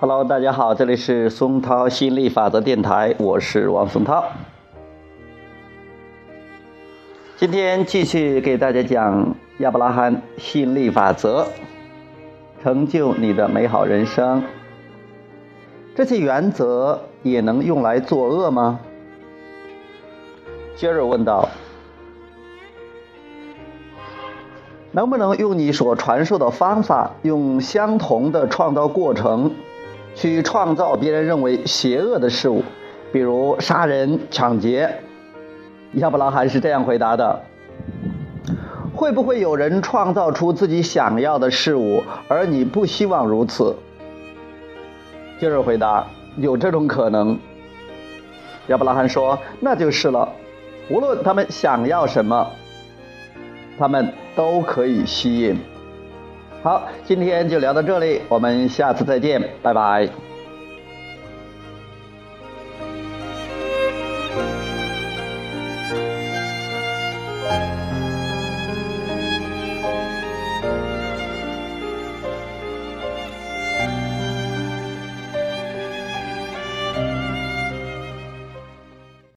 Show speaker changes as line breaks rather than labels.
Hello，大家好，这里是松涛心理法则电台，我是王松涛。今天继续给大家讲亚伯拉罕吸引力法则，成就你的美好人生。这些原则也能用来作恶吗？杰瑞问道。能不能用你所传授的方法，用相同的创造过程，去创造别人认为邪恶的事物，比如杀人、抢劫？亚伯拉罕是这样回答的：会不会有人创造出自己想要的事物，而你不希望如此？接着回答：有这种可能。亚伯拉罕说：那就是了，无论他们想要什么。他们都可以吸引。好，今天就聊到这里，我们下次再见，拜拜。